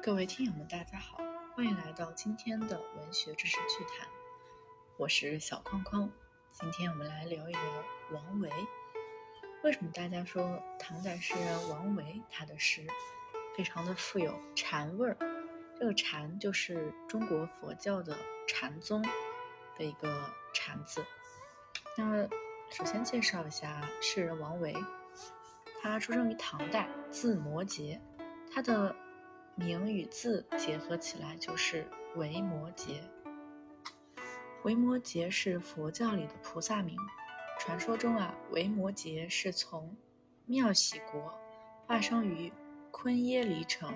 各位听友们，大家好，欢迎来到今天的文学知识趣谈，我是小框框。今天我们来聊一聊王维。为什么大家说唐代诗人王维他的诗非常的富有禅味儿？这个禅就是中国佛教的禅宗的一个禅字。那首先介绍一下诗人王维，他出生于唐代，字摩诘，他的名与字结合起来就是维摩诘。维摩诘是佛教里的菩萨名。传说中啊，维摩诘是从妙喜国化生于昆耶离城，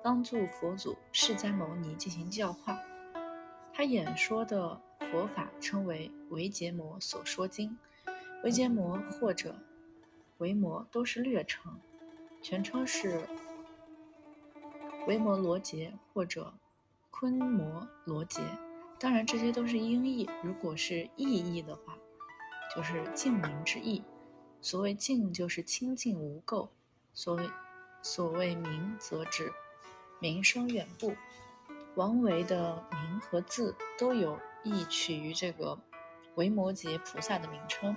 帮助佛祖释迦牟尼进行教化。他演说的佛法称为维羯摩所说经。维羯摩或者维摩都是略称，全称是维摩罗杰或者昆摩罗杰。当然，这些都是音译。如果是意译的话，就是净名之意。所谓净，就是清净无垢；所谓所谓名，则指名声远布。王维的名和字都有意取于这个维摩诘菩萨的名称。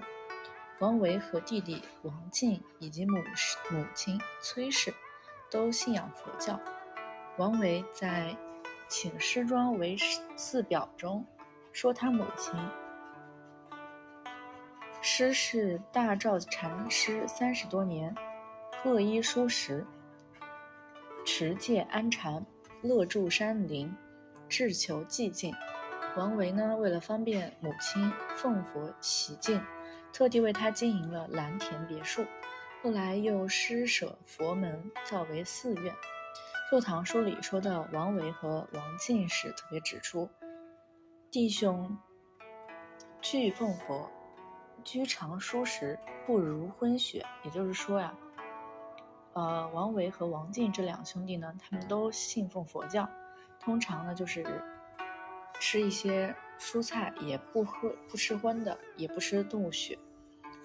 王维和弟弟王进以及母母亲崔氏都信仰佛教。王维在《请师庄为寺表》中说，他母亲师事大照禅师三十多年，贺衣疏食，持戒安禅，乐住山林，志求寂静。王维呢，为了方便母亲奉佛习静。特地为他经营了蓝田别墅，后来又施舍佛门，造为寺院。《旧唐书》里说到王维和王进时，特别指出，弟兄俱奉佛，居常舒适，不如昏血。也就是说呀，呃，王维和王进这两兄弟呢，他们都信奉佛教，通常呢就是吃一些。蔬菜也不喝不吃荤的，也不吃动物血。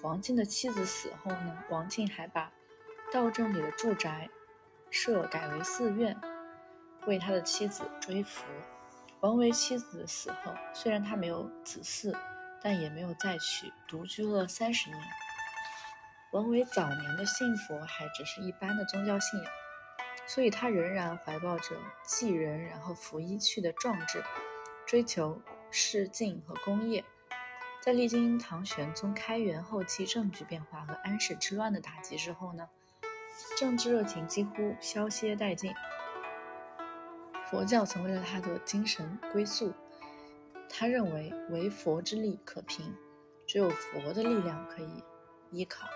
王进的妻子死后呢，王进还把道政里的住宅设改为寺院，为他的妻子追福。王维妻子死后，虽然他没有子嗣，但也没有再娶，独居了三十年。王维早年的信佛还只是一般的宗教信仰，所以他仍然怀抱着继人然后服衣去的壮志，追求。世境和工业，在历经唐玄宗开元后期政局变化和安史之乱的打击之后呢，政治热情几乎消歇殆尽，佛教成为了他的精神归宿。他认为唯佛之力可凭，只有佛的力量可以依靠。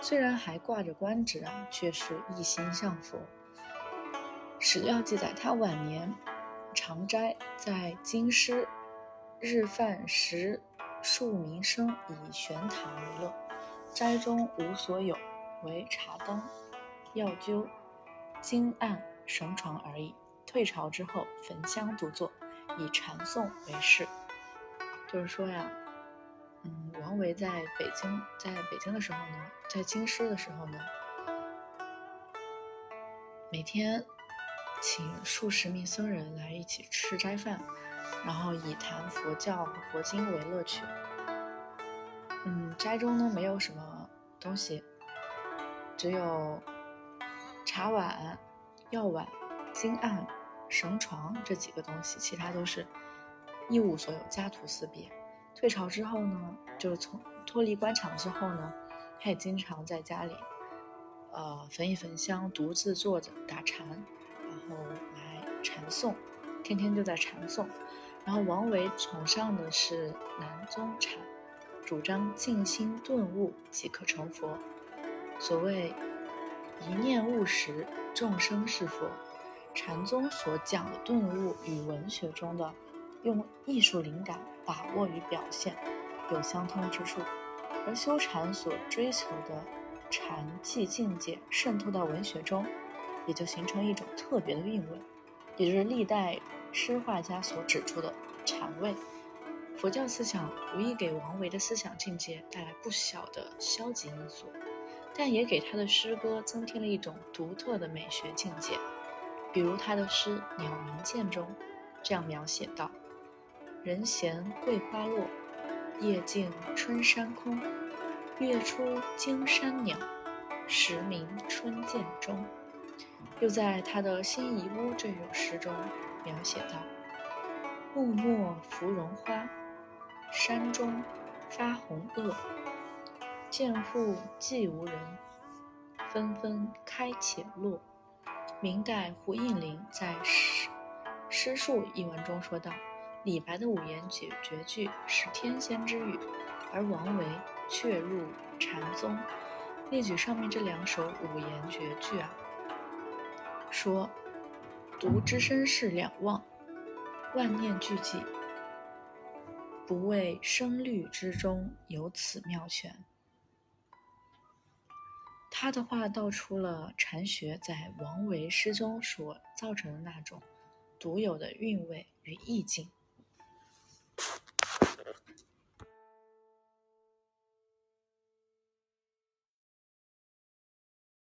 虽然还挂着官职啊，却是一心向佛。史料记载，他晚年常斋在京师。日饭食数民生，以玄谈为乐。斋中无所有，唯茶灯、药灸、经案、绳床而已。退朝之后，焚香独坐，以禅诵为事。就是说呀，嗯，王维在北京，在北京的时候呢，在京师的时候呢，每天请数十名僧人来一起吃斋饭。然后以谈佛教和佛经为乐趣。嗯，斋中呢没有什么东西，只有茶碗、药碗、金案、绳床这几个东西，其他都是一无所有，家徒四壁。退朝之后呢，就是从脱离官场之后呢，他也经常在家里，呃，焚一焚香，独自坐着打禅，然后来禅诵，天天就在禅诵。然后王维崇尚的是南宗禅，主张静心顿悟即可成佛。所谓一念悟时，众生是佛。禅宗所讲的顿悟与文学中的用艺术灵感把握与表现有相通之处，而修禅所追求的禅寂境界渗透到文学中，也就形成一种特别的韵味，也就是历代。诗画家所指出的禅味，佛教思想无疑给王维的思想境界带来不小的消极因素，但也给他的诗歌增添了一种独特的美学境界。比如他的诗《鸟鸣涧》中这样描写道：“人闲桂花落，夜静春山空。月出惊山鸟，时鸣春涧中。”又在他的《辛夷坞》这首诗中描写道：“木末芙蓉花，山中发红萼。涧户寂无人，纷纷开且落。”明代胡应麟在《诗诗述》一文中说道：“李白的五言绝绝句是天仙之语，而王维却入禅宗。”列举上面这两首五言绝句啊。说：“读之身世两忘，万念俱寂，不谓声律之中有此妙泉。”他的话道出了禅学在王维诗中所造成的那种独有的韵味与意境。